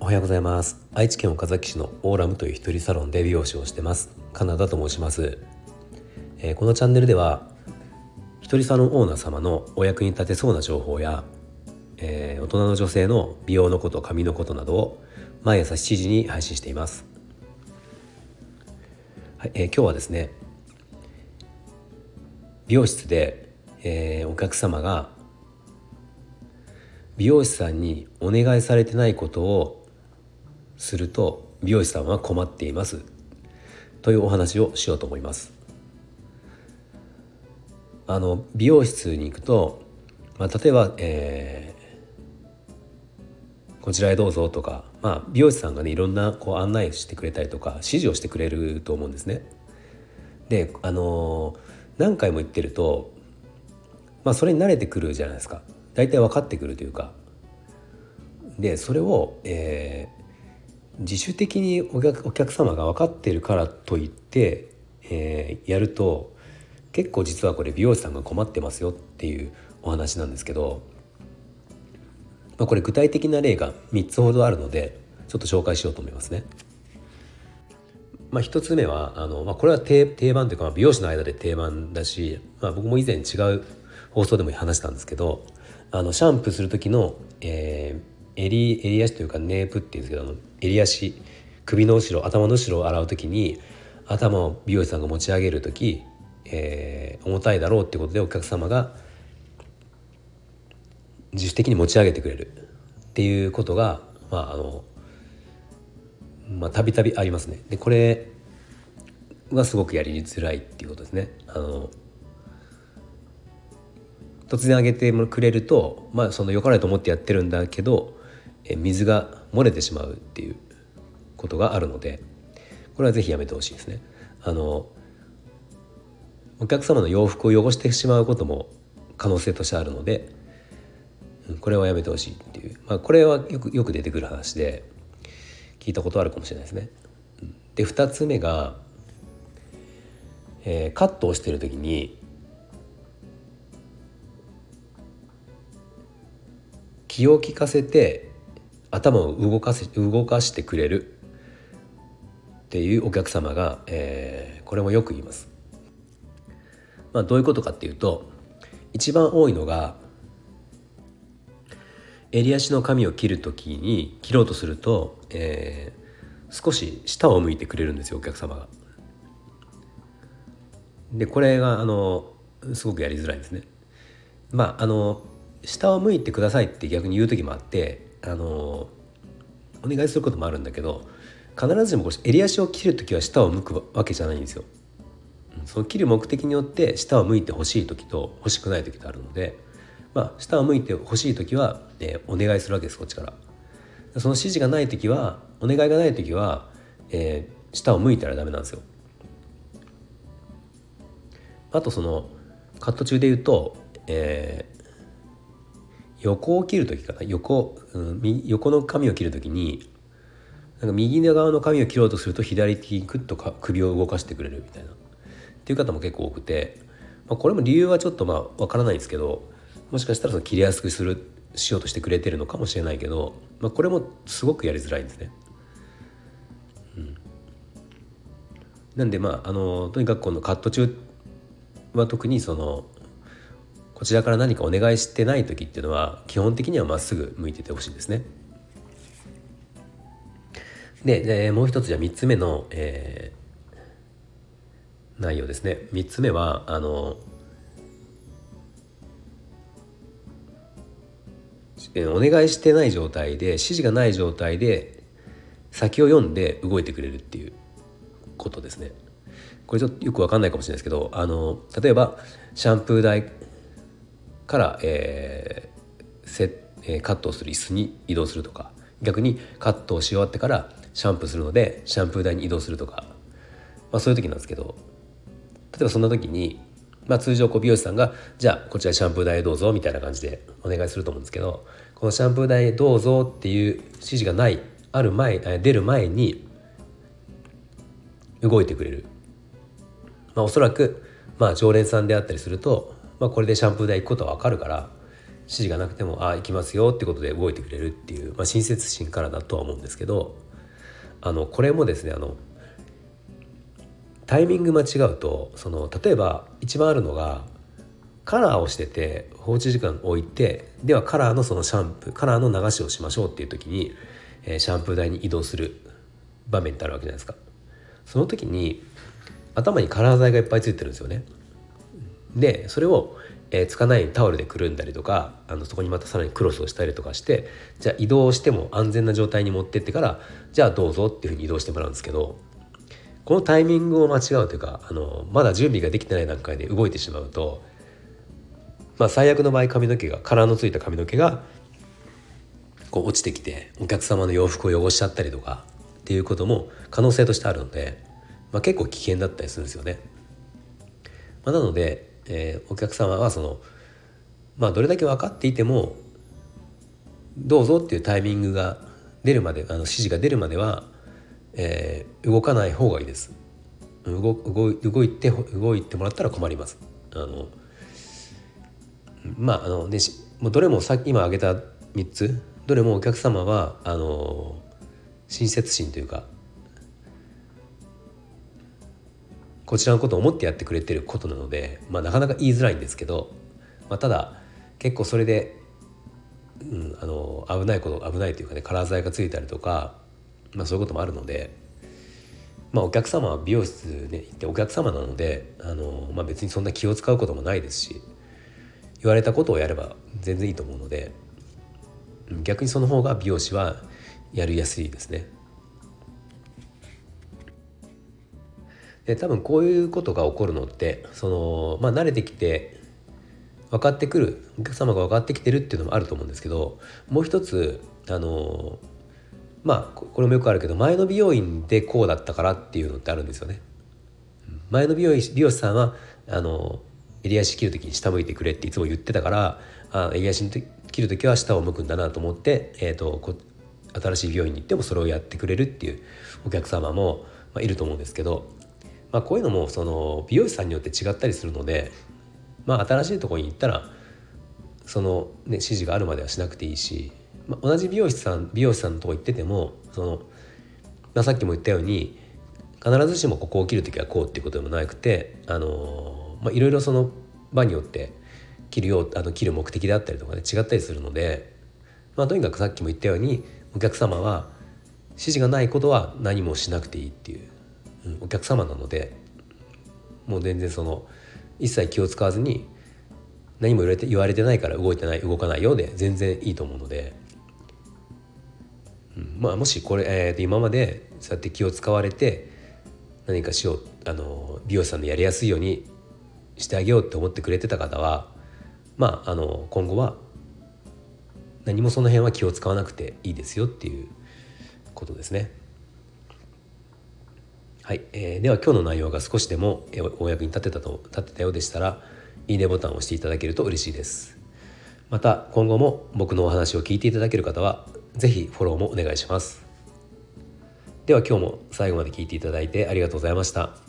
おはようございます。愛知県岡崎市のオーラムという一人サロンで美容師をしてます。カナダと申します、えー、このチャンネルでは一人サロンオーナー様のお役に立てそうな情報や、えー、大人の女性の美容のこと髪のことなどを毎朝7時に配信しています、はいえー、今日はですね美容室で、えー、お客様が美容師さんにお願いされてないことをすると美容師さんは困っていますというお話をしようと思いますあの美容室に行くと、まあ、例えば、えー、こちらへどうぞとか、まあ、美容師さんがねいろんなこう案内してくれたりとか指示をしてくれると思うんですね。であの何回も言ってると、まあ、それに慣れてくるじゃないですか大体分かってくるというかでそれを、えー、自主的にお客お客様が分かってるからといって、えー、やると結構実はこれ美容師さんが困ってますよっていうお話なんですけど、まあ、これ具体的な例が3つほどあるのでちょっと紹介しようと思いますね。まあ、1つ目はあの、まあ、これは定番というか、まあ、美容師の間で定番だし、まあ、僕も以前違う放送でも話したんですけどあのシャンプーする時の、えー、襟襟足というかネープっていうんですけど襟足首の後ろ頭の後ろを洗う時に頭を美容師さんが持ち上げる時えー、重たいだろうってことでお客様が自主的に持ち上げてくれるっていうことがまああのまあたびたびありますね。でこれはすごくやりづらいっていうことですね。あの突然上げてくれると、まあ、その良かれと思ってやってるんだけど水が漏れてしまうっていうことがあるのでこれは是非やめてほしいですね。あのお客様の洋服を汚してしまうことも可能性としてあるのでこれはやめてほしいっていう、まあ、これはよくよく出てくる話で聞いたことあるかもしれないですね。で2つ目が、えー、カットをしてる時に気を利かせて頭を動かせ動かしてくれるっていうお客様が、えー、これもよく言います。まあ、どういうことかっていうと一番多いのが襟足の髪を切る時に切ろうとすると、えー、少し下を向いてくれるんですよお客様が。でこれがあのすごくやりづらいですね。まああの下を向いてくださいって逆に言う時もあってあのお願いすることもあるんだけど必ずしもこれ襟足を切る時は下を向くわけじゃないんですよ。その切る目的によって下を向いてほしい時と欲しくない時とあるので、まあ、下を向いてほしい時は、え、お願いするわけですこっちから。その指示がない時はお願いがない時は、えー、下を向いたらダメなんですよ。あとそのカット中で言うと、えー、横を切る時かな？横、うん、横の髪を切る時になんか右側の髪を切ろうとすると左手にクッとか首を動かしてくれるみたいな。っていう方も結構多くて、まあ、これも理由はちょっとまあ分からないんですけどもしかしたらその切りやすくするしようとしてくれてるのかもしれないけど、まあ、これもすごくやりづらいんですね。うん、なんでまああのとにかくこのカット中は特にそのこちらから何かお願いしてない時っていうのは基本的にはまっすぐ向いててほしいですね。ででもう一つじゃあ3つ目の、え内容ですね3つ目はあのお願いしてない状態で指示がない状態で先を読んで動いてくれるっていうことですね。これちょっとよく分かんないかもしれないですけどあの例えばシャンプー台から、えーせえ、カットをする椅子に移動するとか逆にカットをし終わってからシャンプーするのでシャンプー台に移動するとか、まあ、そういう時なんですけど例えばそんな時に、まあ、通常こう美容師さんが「じゃあこちらシャンプー台へどうぞ」みたいな感じでお願いすると思うんですけどこのシャンプー台へどうぞっていう指示がないある前出る前に動いてくれる、まあ、おそらく、まあ、常連さんであったりするとまあ、これでシャンプー台行くことは分かるから指示がなくても「あ行きますよ」ってことで動いてくれるっていう、まあ、親切心からだとは思うんですけどあのこれもですねあのタイミング間違うとその例えば一番あるのがカラーをしてて放置時間置いてではカラーのそのシャンプーカラーの流しをしましょうっていう時に、えー、シャンプー台に移動する場面ってあるわけじゃないですか。その時に頭にカラー剤がいっぱいついてるんですよね。でそれを、えー、つかないようにタオルでくるんだりとかあのそこにまたさらにクロスをしたりとかしてじゃあ移動しても安全な状態に持ってってからじゃあどうぞっていうふうに移動してもらうんですけどこのタイミングを間違うというかあのまだ準備ができてない段階で動いてしまうと、まあ、最悪の場合髪の毛がカラーのついた髪の毛がこう落ちてきてお客様の洋服を汚しちゃったりとかっていうことも可能性としてあるので、まあ、結構危険だったりするんですよね。まあ、なので、えー、お客様はそのまあどれだけ分かっていてもどうぞっていうタイミングが出るまであの指示が出るまではえー、動かない方がいいです。動動動いて動いてもらったら困ります。あのまああのねもうどれもさっき今挙げた3つどれもお客様はあの親切心というかこちらのことを思ってやってくれてることなので、まあ、なかなか言いづらいんですけど、まあ、ただ結構それで、うん、あの危ないこと危ないというかねカラー剤がついたりとかまあ、そういうこともあるので、まあ、お客様は美容室ね行ってお客様なのであの、まあ、別にそんな気を使うこともないですし言われたことをやれば全然いいと思うので逆にその方が美容師はやりやすいですね。で多分こういうことが起こるのってその、まあ、慣れてきて分かってくるお客様が分かってきてるっていうのもあると思うんですけどもう一つあのまあこれもよくあるけど前の美容院でこうだったからっていうのってあるんですよね。前の美容美容師さんはあの襟足切る時に下向いてくれっていつも言ってたからあ襟足切る時は下を向くんだなと思って、えーと、こ新しい美容院に行ってもそれをやってくれるっていうお客様も、まあ、いると思うんですけど、まあ、こういうのもその美容師さんによって違ったりするので、まあ、新しいところに行ったらその、ね、指示があるまではしなくていいしまあ、同じ美容師さん美容師さんのとこ行っててもその、まあ、さっきも言ったように必ずしもここを切る時はこうっていうことでもなくてあの、まあ、いろいろその場によって切るようあの切る目的であったりとかね違ったりするので、まあ、とにかくさっきも言ったようにお客様は指示がないことは何もしなくていいっていう、お客様なのでもう全然その一切気を使わずに何も言われて言われてないから動いてない動かないようで全然いいと思うのでうんまあ、もしこれ、えー、と今までそうやって気を使われて何かしようあの美容師さんのやりやすいようにしてあげようって思ってくれてた方はまああの今後は何もその辺は気を使わなくていいですよっていうことですね。はい、えー、では今日の内容が少しでもお役に立てたと立てたようでしたらいいねボタンを押していただけると嬉しいです。また今後も僕のお話を聞いていただける方は是非フォローもお願いします。では今日も最後まで聞いていただいてありがとうございました。